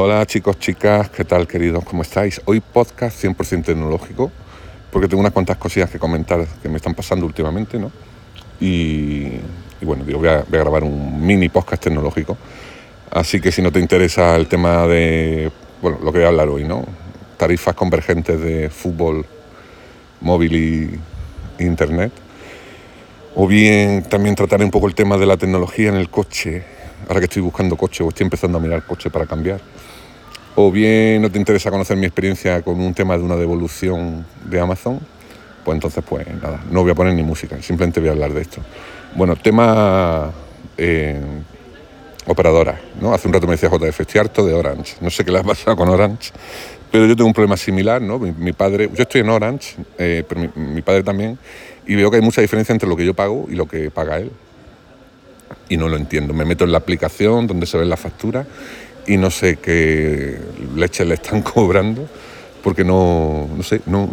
Hola chicos, chicas, ¿qué tal queridos? ¿Cómo estáis? Hoy podcast 100% tecnológico, porque tengo unas cuantas cosillas que comentar que me están pasando últimamente, ¿no? Y, bueno, digo, voy a, grabar un mini podcast tecnológico. Así que si no te interesa el tema de, bueno, lo que voy a hablar hoy, ¿no? Tarifas convergentes de fútbol, móvil y internet. O bien también trataré un poco el tema de la tecnología en el coche, ahora que estoy buscando coche o estoy empezando a mirar coche para cambiar. O bien no te interesa conocer mi experiencia con un tema de una devolución de Amazon, pues entonces pues nada, no voy a poner ni música, simplemente voy a hablar de esto. Bueno, tema eh, operadora, ¿no? Hace un rato me decía JF, estoy harto de Orange, no sé qué le ha pasado con Orange, pero yo tengo un problema similar, ¿no? Mi, padre, yo estoy en Orange, eh, pero mi, mi padre también, y veo que hay mucha diferencia entre lo que yo pago y lo que paga él y no lo entiendo. Me meto en la aplicación donde se ven las facturas y no sé qué leche le están cobrando porque no, no sé, no,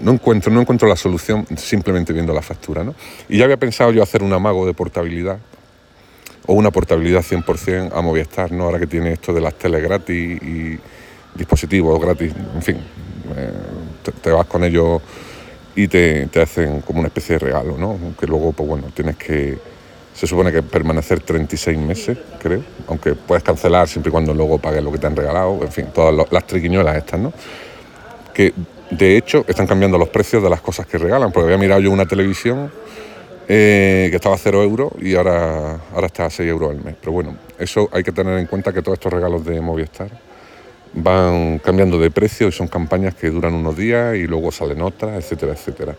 no, encuentro, no encuentro la solución simplemente viendo la factura. ¿no? Y ya había pensado yo hacer un amago de portabilidad o una portabilidad 100% a Movistar, ¿no? ahora que tiene esto de las teles gratis y dispositivos gratis, en fin, eh, te, vas con ellos y te, te, hacen como una especie de regalo, ¿no? que luego pues bueno, tienes que se supone que permanecer 36 meses, creo, aunque puedes cancelar siempre y cuando luego pagues lo que te han regalado, en fin, todas las triquiñuelas estas, ¿no? Que de hecho están cambiando los precios de las cosas que regalan, porque había mirado yo una televisión eh, que estaba a 0 euros y ahora, ahora está a 6 euros al mes. Pero bueno, eso hay que tener en cuenta que todos estos regalos de Movistar van cambiando de precio y son campañas que duran unos días y luego salen otras, etcétera, etcétera.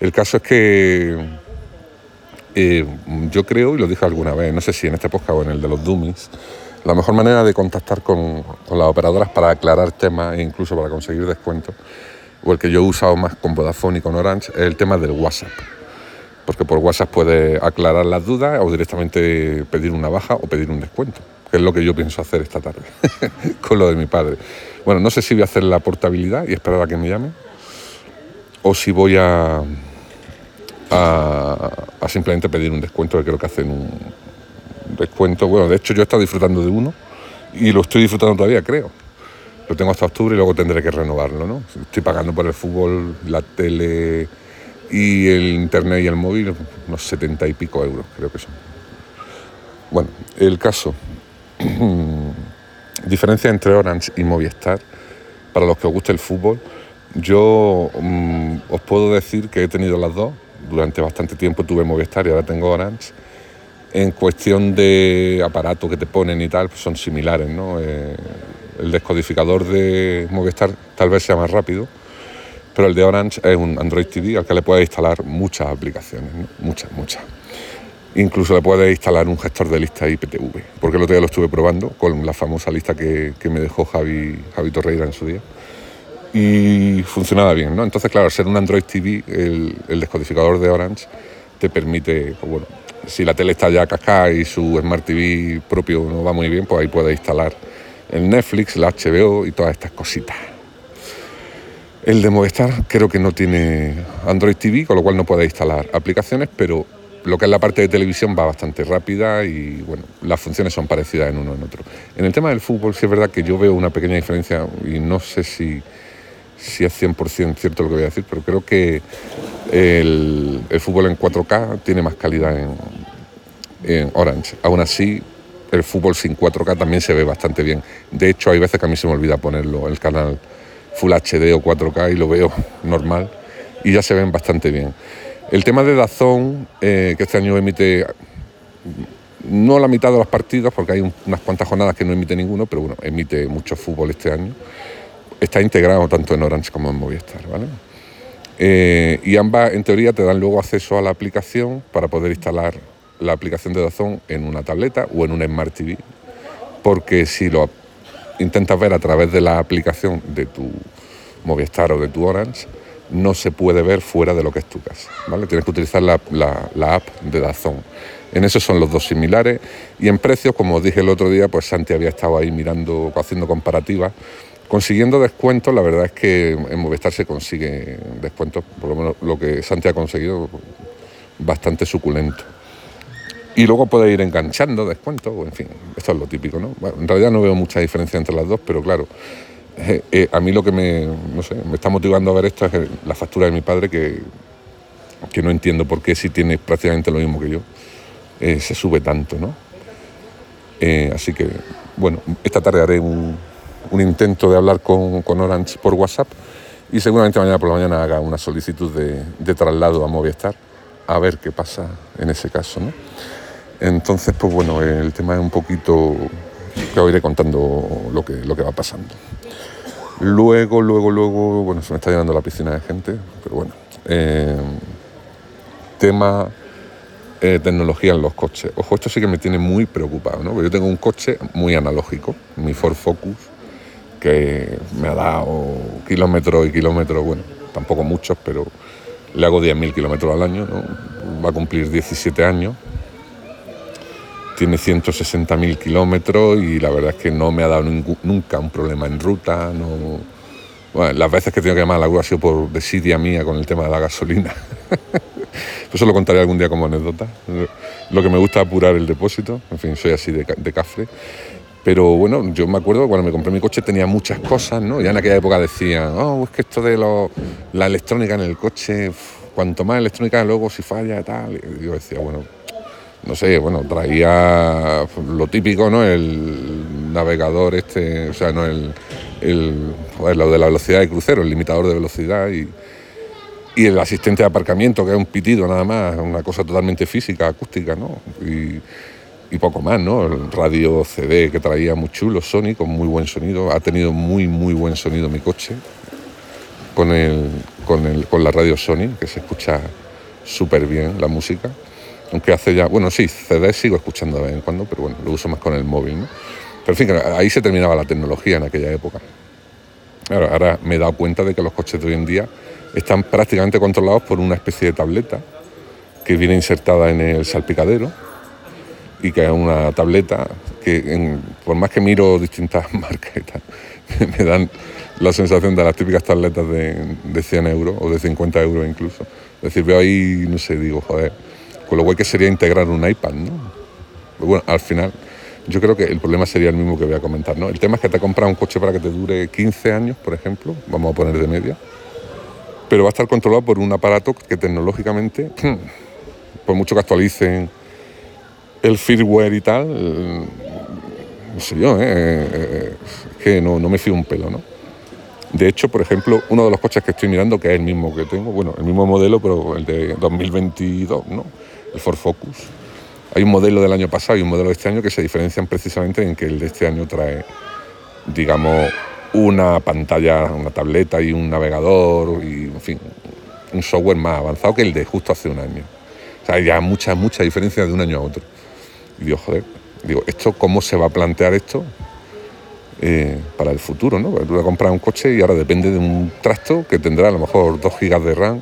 El caso es que eh, yo creo, y lo dije alguna vez, no sé si en este podcast o en el de los Dummies, la mejor manera de contactar con, las operadoras para aclarar temas e incluso para conseguir descuentos, o el que yo he usado más con Vodafone y con Orange, es el tema del WhatsApp. Porque por WhatsApp puedes aclarar las dudas o directamente pedir una baja o pedir un descuento, que es lo que yo pienso hacer esta tarde con lo de mi padre. Bueno, no sé si voy a hacer la portabilidad y esperar a que me llame, o si voy a, a, simplemente pedir un descuento, que creo que hacen un descuento. Bueno, de hecho yo he estado disfrutando de uno y lo estoy disfrutando todavía, creo. Lo tengo hasta octubre y luego tendré que renovarlo, ¿no? Estoy pagando por el fútbol, la tele y el internet y el móvil unos setenta y pico euros, creo que son. Bueno, el caso. Diferencia entre Orange y Movistar, para los que os guste el fútbol, yo mm, os puedo decir que he tenido las dos durante bastante tiempo tuve Movistar y ahora tengo Orange. En cuestión de aparato que te ponen y tal, pues son similares, ¿no? Eh, el descodificador de Movistar tal vez sea más rápido, pero el de Orange es un Android TV al que le puedes instalar muchas aplicaciones, muchas, muchas. Incluso le puedes instalar un gestor de lista IPTV, porque el otro día lo estuve probando con la famosa lista que, me dejó Javi, Javi Torreira en su día y funcionaba bien, ¿no? Entonces, claro, ser un Android TV, el, descodificador de Orange te permite, pues bueno, si la tele está ya cascada y su Smart TV propio no va muy bien, pues ahí puedes instalar el Netflix, la HBO y todas estas cositas. El de Movistar creo que no tiene Android TV, con lo cual no puede instalar aplicaciones, pero lo que es la parte de televisión va bastante rápida y bueno, las funciones son parecidas en uno en otro. En el tema del fútbol sí es verdad que yo veo una pequeña diferencia y no sé si si es 100% cierto lo que voy a decir, pero creo que el, fútbol en 4K tiene más calidad en, Orange. Aún así, el fútbol sin 4K también se ve bastante bien. De hecho, hay veces que a mí se me olvida ponerlo en el canal Full HD o 4K y lo veo normal y ya se ven bastante bien. El tema de Dazón, eh, que este año emite no la mitad de los partidos, porque hay unas cuantas jornadas que no emite ninguno, pero bueno, emite mucho fútbol este año está integrado tanto en Orange como en Movistar, ¿vale? Eh, y ambas, en teoría, te dan luego acceso a la aplicación para poder instalar la aplicación de Dazón en una tableta o en una Smart TV, porque si lo intentas ver a través de la aplicación de tu Movistar o de tu Orange, no se puede ver fuera de lo que es tu casa, ¿vale? Tienes que utilizar la, la app de Dazón. En eso son los dos similares y en precios, como os dije el otro día, pues Santi había estado ahí mirando, haciendo comparativas Consiguiendo descuentos, la verdad es que en Movistar se consigue descuentos, por lo menos lo que Santi ha conseguido, bastante suculento. Y luego puede ir enganchando descuentos, en fin, esto es lo típico, ¿no? en realidad no veo mucha diferencia entre las dos, pero claro, eh, eh, a mí lo que me, me está motivando a ver esto es la factura de mi padre, que, que no entiendo por qué si tiene prácticamente lo mismo que yo, eh, se sube tanto, ¿no? así que, bueno, esta tarde haré un, intento de hablar con, con, Orange por WhatsApp y seguramente mañana por la mañana haga una solicitud de, de traslado a Movistar a ver qué pasa en ese caso, ¿no? Entonces, pues bueno, el tema es un poquito que os iré contando lo que, lo que va pasando. Luego, luego, luego, bueno, se me está llenando la piscina de gente, pero bueno. Eh, tema eh, tecnología en los coches. Ojo, esto sí que me tiene muy preocupado, ¿no? Porque yo tengo un coche muy analógico, mi Ford Focus, que me ha dado kilómetros y kilómetros, bueno, tampoco muchos, pero le hago 10.000 kilómetros al año, ¿no? va a cumplir 17 años tiene 160.000 kilómetros y la verdad es que no me ha dado nunca un problema en ruta. No... las veces que he tenido que llamar a la grúa ha sido por desidia mía con el tema de la gasolina. Eso lo contaré algún día como anécdota. Lo que me gusta es apurar el depósito, en fin, soy así de, de cafre. Pero bueno, yo me acuerdo cuando me compré mi coche tenía muchas cosas, ¿no? Ya en aquella época decían, oh, es que esto de la electrónica en el coche, cuanto más electrónica luego si falla tal. Y yo decía, bueno, no sé, bueno, traía lo típico, ¿no? El navegador este, o sea, no el, el lo de la velocidad de crucero, el limitador de velocidad y, y, el asistente de aparcamiento, que es un pitido nada más, una cosa totalmente física, acústica, ¿no? Y, y poco más, ¿no? El radio CD que traía muy chulo, Sony, con muy buen sonido. Ha tenido muy, muy buen sonido mi coche con, el, con, el, con la radio Sony, que se escucha súper bien la música aunque hace ya, bueno, sí, CD sigo escuchando de vez en cuando, pero bueno, lo uso más con el móvil, ¿no? Pero en fin, ahí se terminaba la tecnología en aquella época. Ahora, ahora me he dado cuenta de que los coches de hoy en día están prácticamente controlados por una especie de tableta que viene insertada en el salpicadero y que es una tableta que, por más que miro distintas marcas me dan la sensación de las típicas tabletas de, de 100 euros o de 50 euros incluso. Es decir, veo ahí, no sé, digo, joder, con lo guay que sería integrar un iPad, ¿no? bueno, al final yo creo que el problema sería el mismo que voy a comentar, ¿no? El tema es que te compras un coche para que te dure 15 años, por ejemplo, vamos a poner de media, pero va a estar controlado por un aparato que tecnológicamente, por mucho que actualicen el firmware y tal, no sé yo, ¿eh? es que no, no me fío un pelo, ¿no? De hecho, por ejemplo, uno de los coches que estoy mirando, que es el mismo que tengo, bueno, el mismo modelo, pero el de 2022, ¿no? el Ford Focus. Hay un modelo del año pasado y un modelo de este año que se diferencian precisamente en que el de este año trae, digamos, una pantalla, una tableta y un navegador y, en fin, un software más avanzado que el de justo hace un año. O sea, hay ya mucha, mucha diferencia de un año a otro. Digo, joder, digo, ¿esto cómo se va a plantear esto eh, para el futuro, ¿no? Porque tú vas a comprar un coche y ahora depende de un trasto que tendrá a lo mejor 2 gigas de RAM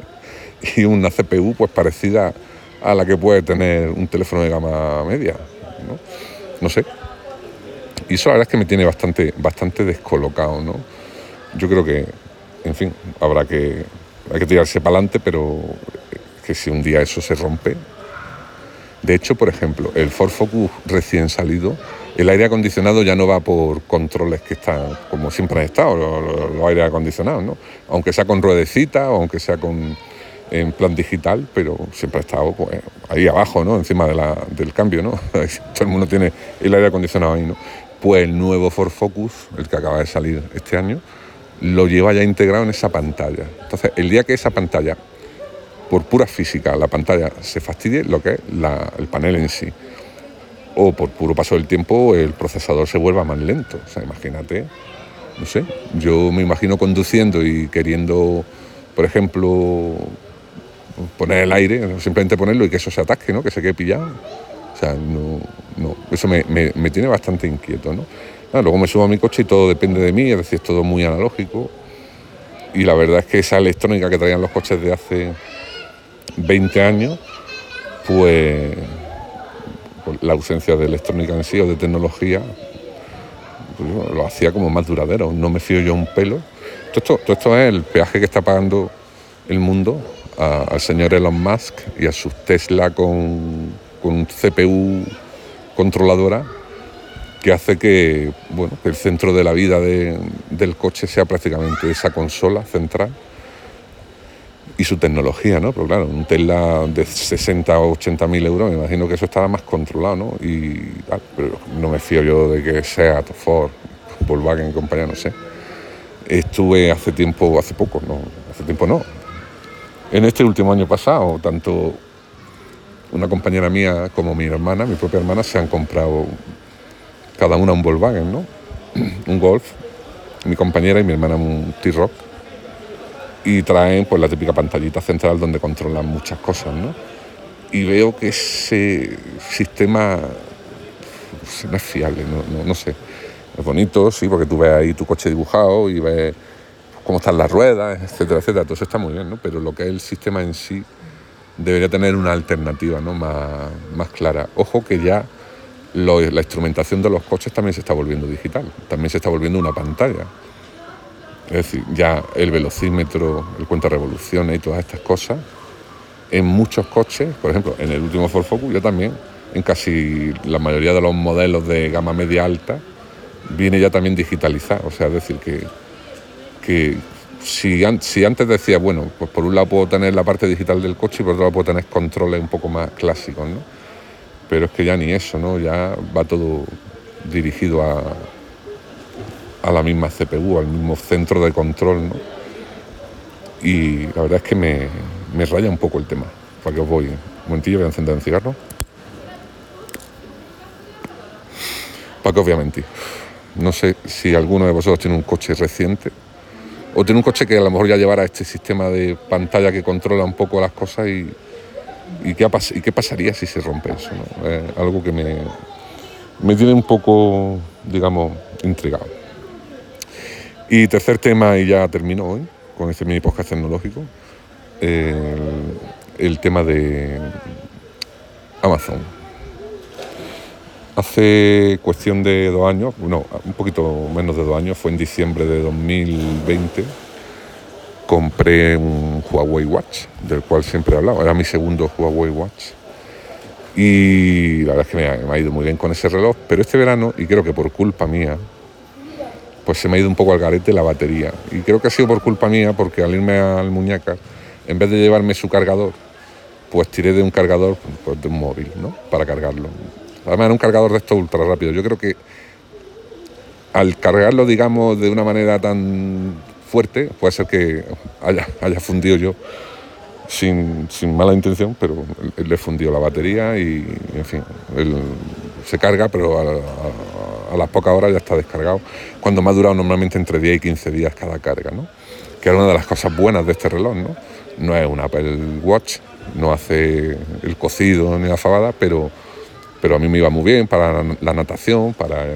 y una CPU pues parecida a la que puede tener un teléfono de gama media. No, sé. Y eso la verdad es que me tiene bastante, bastante descolocado, ¿no? Yo creo que, en fin, habrá que, hay que tirarse para adelante, pero que si un día eso se rompe. De hecho, por ejemplo, el Ford Focus recién salido, el aire acondicionado ya no va por controles que están, como siempre han estado, los, los aires acondicionados, ¿no? Aunque sea con ruedecita o aunque sea con en plan digital, pero siempre ha estado pues, ahí abajo, ¿no? Encima del cambio, ¿no? Todo el mundo tiene el aire acondicionado ahí, ¿no? Pues el nuevo Ford Focus, el que acaba de salir este año, lo lleva ya integrado en esa pantalla. Entonces, el día que esa pantalla, por pura física, la pantalla se fastidie, lo que es el panel en sí, o por puro paso del tiempo el procesador se vuelva más lento. O sea, imagínate, no sé, yo me imagino conduciendo y queriendo, por ejemplo, poner el aire, simplemente ponerlo y que eso se atasque, ¿no? que se quede pillado. O sea, no, no. eso me, tiene bastante inquieto. ¿no? luego me subo a mi coche y todo depende de mí, es decir, es todo muy analógico. Y la verdad es que esa electrónica que traían los coches de hace 20 años, pues la ausencia de electrónica en sí o de tecnología, pues, lo hacía como más duradero. No me fío yo un pelo. Todo esto, todo es el peaje que está pagando el mundo al señor Elon Musk y a sus Tesla con con CPU controladora que hace que, bueno, que el centro de la vida del coche sea prácticamente esa consola central y su tecnología, ¿no? Pero claro, un Tesla de 60 o 80 mil euros, me imagino que eso estará más controlado, ¿no? Y pero no me fío yo de que sea Ford, Volkswagen y compañía, no sé. Estuve hace tiempo, hace poco, no, hace tiempo no. En este último año pasado, tanto una compañera mía como mi hermana, mi propia hermana, se han comprado cada una un Volkswagen, ¿no? un Golf, mi compañera y mi hermana un T-Rock y traen pues la típica pantallita central donde controlan muchas cosas, ¿no? Y veo que ese sistema pues, no es fiable, no, sé. Es bonito, sí, porque tú ves ahí tu coche dibujado y ves cómo están las ruedas, etcétera, etcétera. Todo eso está muy bien, ¿no? Pero lo que es el sistema en sí debería tener una alternativa ¿no? más, más clara. Ojo que ya la instrumentación de los coches también se está volviendo digital, también se está volviendo una pantalla. Es decir, ya el velocímetro, el cuenta revoluciones y todas estas cosas, en muchos coches, por ejemplo, en el último Ford Focus, ya también, en casi la mayoría de los modelos de gama media alta, viene ya también digitalizado. O sea, es decir, que, que si, si, antes decía, bueno, pues por un lado puedo tener la parte digital del coche y por otro lado puedo tener controles un poco más clásicos, ¿no? Pero es que ya ni eso, ¿no? Ya va todo dirigido a, a la misma CPU, al mismo centro de control, ¿no? Y la verdad es que me, raya un poco el tema. Para que os voy. Un momentillo, voy a encender un cigarro. Para que os. No sé si alguno de vosotros tiene un coche reciente o tiene un coche que a lo mejor ya llevara este sistema de pantalla que controla un poco las cosas y, qué, y qué, pasaría si se rompe eso. ¿no? algo que me, me tiene un poco, digamos, intrigado. Y tercer tema, y ya termino hoy con este mini podcast tecnológico, el, tema de Amazon. Hace cuestión de dos años, no, un poquito menos de dos años, fue en diciembre de 2020, compré un Huawei Watch, del cual siempre he hablado, era mi segundo Huawei Watch. Y la verdad es que me ha ido muy bien con ese reloj, pero este verano, y creo que por culpa mía, pues se me ha ido un poco al garete la batería. Y creo que ha sido por culpa mía, porque al irme al muñeca, en vez de llevarme su cargador, pues tiré de un cargador, pues de un móvil, ¿no? Para cargarlo. Además era un cargador de estos ultra rápido. Yo creo que al cargarlo, digamos, de una manera tan fuerte, puede ser que haya, haya fundido yo sin, mala intención, pero le fundió la batería y, en fin, se carga, pero a, las pocas horas ya está descargado, cuando me ha durado normalmente entre 10 y 15 días cada carga, ¿no? que es una de las cosas buenas de este reloj. No, no es un Apple Watch, no hace el cocido ni la fabada, pero, pero a mí me iba muy bien para la natación, para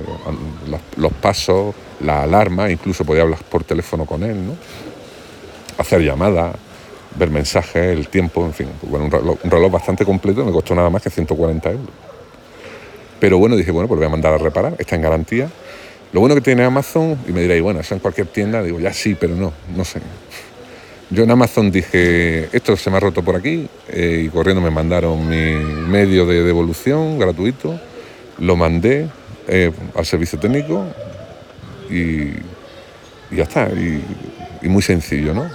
los pasos, la alarma, incluso podía hablar por teléfono con él, ¿no? hacer llamadas ver mensajes, el tiempo, en fin. Pues bueno, un reloj, bastante completo, me costó nada más que 140 euros. Pero bueno, dije, bueno, pues lo voy a mandar a reparar, está en garantía. Lo bueno que tiene Amazon, y me diréis, bueno, eso en cualquier tienda, digo, ya sí, pero no, no sé. Yo en Amazon dije, esto se me ha roto por aquí, eh, y corriendo me mandaron mi medio de devolución gratuito, lo mandé eh, al servicio técnico y, ya está, y muy sencillo, ¿no?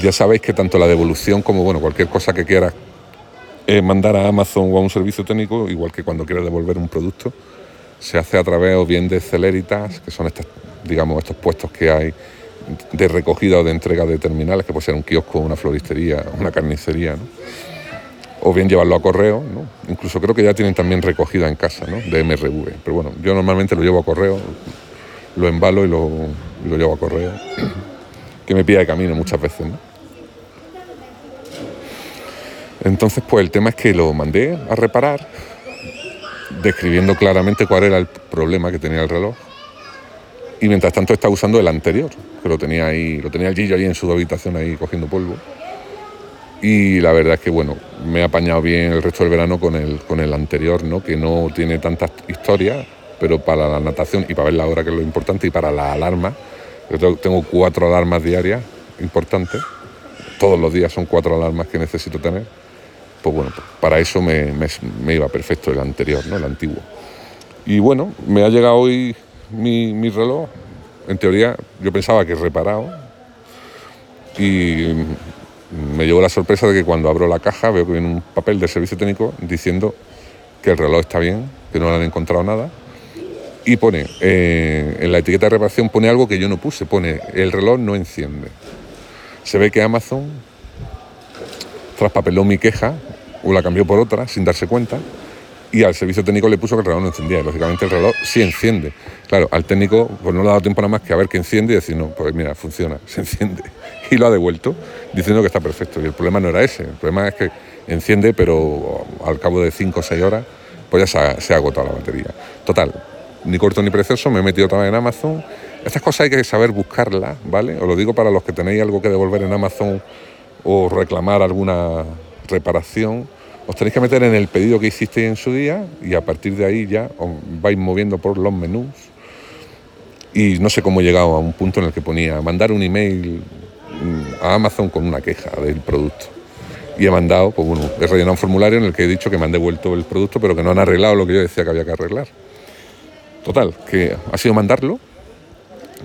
Ya sabéis que tanto la devolución como bueno, cualquier cosa que quieras eh, mandar a Amazon o a un servicio técnico, igual que cuando quieras devolver un producto, se hace a través o bien de Celeritas, que son estos, digamos, estos puestos que hay de recogida o de entrega de terminales, que puede ser un kiosco, una floristería, una carnicería, o bien llevarlo a correo, ¿no? incluso creo que ya tienen también recogida en casa ¿no? de MRV, pero bueno, yo normalmente lo llevo a correo, lo embalo y lo, y lo llevo a correo que me pilla de camino muchas veces. ¿no? Entonces, pues el tema es que lo mandé a reparar, describiendo claramente cuál era el problema que tenía el reloj. Y mientras tanto estaba usando el anterior, que lo tenía ahí, lo tenía el Gillo ahí en su habitación ahí cogiendo polvo. Y la verdad es que bueno, me he apañado bien el resto del verano con el, con el anterior, ¿no? que no tiene tantas historias, pero para la natación y para ver la hora que es lo importante y para la alarma, yo tengo cuatro alarmas diarias importantes. Todos los días son cuatro alarmas que necesito tener. Pues bueno, para eso me, iba perfecto el anterior, ¿no? el antiguo. Y bueno, me ha llegado hoy mi, reloj, en teoría yo pensaba que reparado, y me llegó la sorpresa de que cuando abro la caja veo que viene un papel de servicio técnico diciendo que el reloj está bien, que no le han encontrado nada. Y pone, eh, en la etiqueta de reparación pone algo que yo no puse, pone, el reloj no enciende. Se ve que Amazon traspapeló mi queja o la cambió por otra sin darse cuenta y al servicio técnico le puso que el reloj no encendía. Y lógicamente el reloj sí enciende. Claro, al técnico pues no le ha dado tiempo nada más que a ver que enciende y decir, no, pues mira, funciona, se enciende. Y lo ha devuelto diciendo que está perfecto. Y el problema no era ese. El problema es que enciende, pero al cabo de 5 o 6 horas, pues ya se ha, agotado la batería. Total, ni corto ni precioso, me he metido otra vez en Amazon. Estas cosas hay que saber buscarlas, ¿vale? Os lo digo para los que tenéis algo que devolver en Amazon o reclamar alguna reparación os tenéis que meter en el pedido que hicisteis en su día y a partir de ahí ya os vais moviendo por los menús. Y no sé cómo he llegado a un punto en el que ponía mandar un email mm, a Amazon con una queja del producto. Y he mandado, pues bueno, he rellenado un formulario en el que he dicho que me han devuelto el producto, pero que no han arreglado lo que yo decía que había que arreglar. Total, que ha sido mandarlo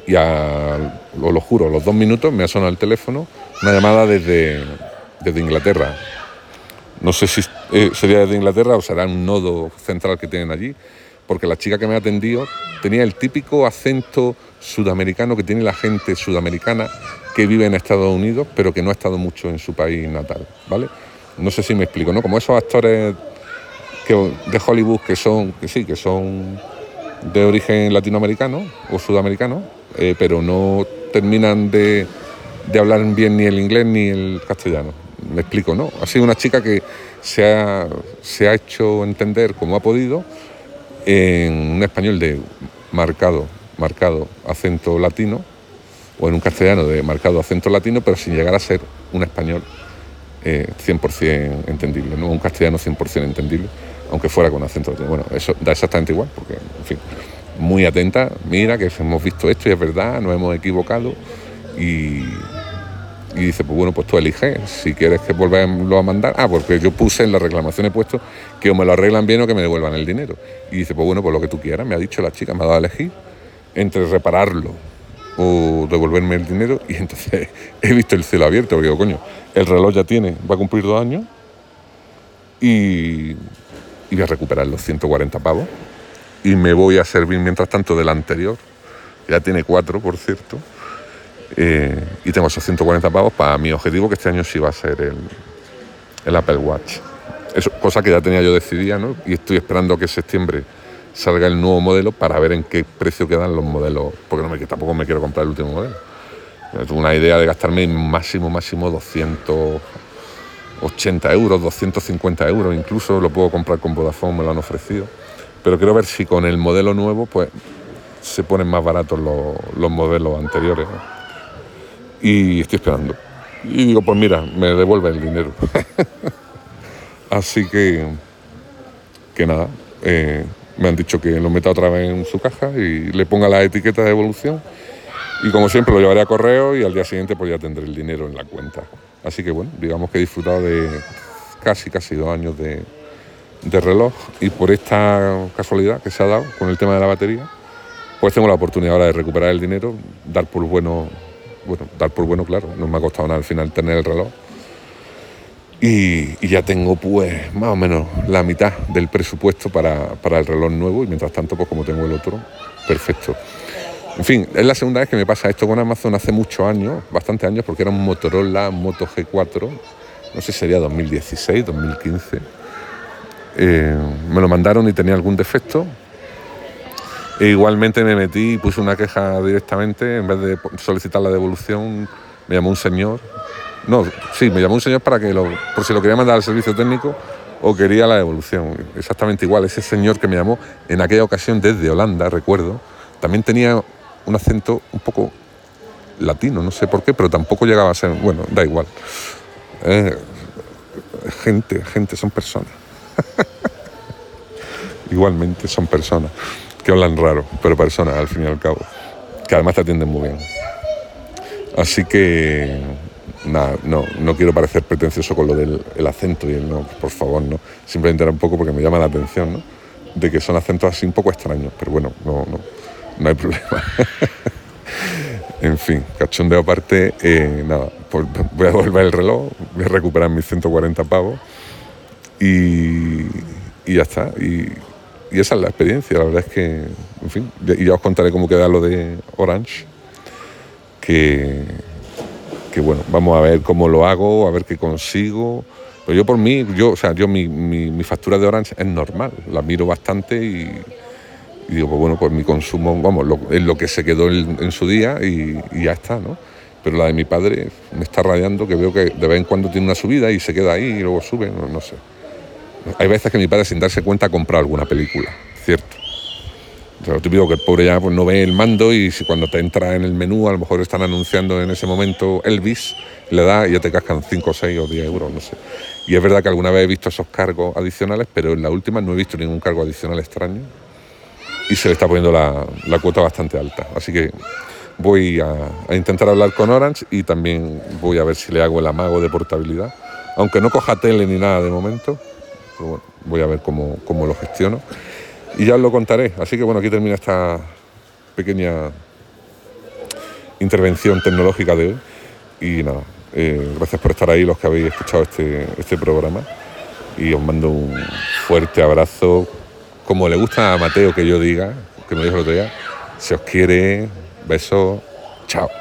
y lo, lo juro, a los dos minutos me ha sonado el teléfono una llamada desde, desde Inglaterra, no sé si eh, sería desde Inglaterra o será un nodo central que tienen allí, porque la chica que me ha atendido tenía el típico acento sudamericano que tiene la gente sudamericana que vive en Estados Unidos, pero que no ha estado mucho en su país natal, ¿vale? No sé si me explico, ¿no? Como esos actores de Hollywood que son, que sí, que son de origen latinoamericano o sudamericano, eh, pero no terminan de, de hablar bien ni el inglés ni el castellano me explico, ¿no? Ha sido una chica que se ha, se ha hecho entender como ha podido en un español de marcado, marcado acento latino o en un castellano de marcado acento latino, pero sin llegar a ser un español 100% eh, entendible, ¿no? un castellano 100% entendible, aunque fuera con acento latino. Bueno, eso da exactamente igual, porque, en fin, muy atenta, mira que hemos visto esto y es verdad, nos hemos equivocado y, y dice, pues bueno, pues tú eliges, si quieres que volverlo a mandar. Ah, porque yo puse en la reclamación, he puesto que o me lo arreglan bien o que me devuelvan el dinero. Y dice, pues bueno, pues lo que tú quieras, me ha dicho la chica, me ha dado a elegir entre repararlo o devolverme el dinero. Y entonces he visto el cielo abierto, porque digo, coño, el reloj ya tiene, va a cumplir dos años y, y voy a recuperar los 140 pavos. Y me voy a servir mientras tanto del anterior, ya tiene cuatro, por cierto eh, y tengo esos 140 pavos para mi objetivo, que este año sí va a ser el, el Apple Watch. Es cosa que ya tenía yo decidida, ¿no? Y estoy esperando que en septiembre salga el nuevo modelo para ver en qué precio quedan los modelos, porque no me, tampoco me quiero comprar el último modelo. Tengo una idea de gastarme máximo, máximo 280 euros, 250 euros, incluso lo puedo comprar con Vodafone, me lo han ofrecido. Pero quiero ver si con el modelo nuevo, pues se ponen más baratos los, los modelos anteriores y estoy esperando. Y digo, pues mira, me devuelve el dinero. Así que, que nada, eh, me han dicho que lo meta otra vez en su caja y le ponga la etiqueta de devolución. Y como siempre lo llevaré a correo y al día siguiente pues ya tendré el dinero en la cuenta. Así que bueno, digamos que he disfrutado de casi, casi dos años de, de reloj y por esta casualidad que se ha dado con el tema de la batería, pues tengo la oportunidad ahora de recuperar el dinero, dar por bueno bueno, dar por bueno, claro, no me ha costado nada al final tener el reloj. Y, ya tengo pues más o menos la mitad del presupuesto para, el reloj nuevo y mientras tanto pues como tengo el otro, perfecto. En fin, es la segunda vez que me pasa esto con Amazon hace muchos años, bastantes años, porque era un Motorola Moto G4, no sé si sería 2016, 2015. Eh, me lo mandaron y tenía algún defecto, igualmente me metí y puse una queja directamente, en vez de solicitar la devolución, me llamó un señor. No, sí, me llamó un señor para que lo, por si lo quería mandar al servicio técnico o quería la devolución. Exactamente igual, ese señor que me llamó en aquella ocasión desde Holanda, recuerdo, también tenía un acento un poco latino, no sé por qué, pero tampoco llegaba a ser, bueno, da igual. Eh, gente, gente, son personas. Igualmente son personas que hablan raro, pero personas al fin y al cabo, que además te atienden muy bien. Así que, nada, no, no quiero parecer pretencioso con lo del el acento y el no, por favor, no. Simplemente era un poco porque me llama la atención, ¿no? De que son acentos así un poco extraños, pero bueno, no, no, no hay problema. en fin, cachondeo aparte, eh, nada, pues voy a volver el reloj, voy a recuperar mis 140 pavos y, y ya está. Y, y esa es la experiencia, la verdad es que, en fin, y ya os contaré cómo queda lo de Orange, que, que bueno, vamos a ver cómo lo hago, a ver qué consigo. Pero yo por mí, yo, o sea, yo mi, mi, factura de Orange es normal, la miro bastante y, digo, pues bueno, pues mi consumo, vamos, es lo que se quedó en, su día y, ya está, ¿no? Pero la de mi padre me está rayando que veo que de vez en cuando tiene una subida y se queda ahí y luego sube, no sé. Hay veces que mi padre sin darse cuenta ha comprado alguna película, cierto. Lo típico que el pobre ya pues, no ve el mando y si cuando te entra en el menú a lo mejor están anunciando en ese momento Elvis, le da y ya te cascan 5, 6 o 10 euros, no sé. Y es verdad que alguna vez he visto esos cargos adicionales, pero en la última no he visto ningún cargo adicional extraño y se le está poniendo la, la cuota bastante alta. Así que voy a, a, intentar hablar con Orange y también voy a ver si le hago el amago de portabilidad. Aunque no coja tele ni nada de momento, bueno, voy a ver cómo, cómo lo gestiono y ya os lo contaré. Así que bueno, aquí termina esta pequeña intervención tecnológica de hoy. Y nada, eh, gracias por estar ahí los que habéis escuchado este, este programa. Y os mando un fuerte abrazo. Como le gusta a Mateo que yo diga, que me dijo el otro día, si os quiere, besos, chao.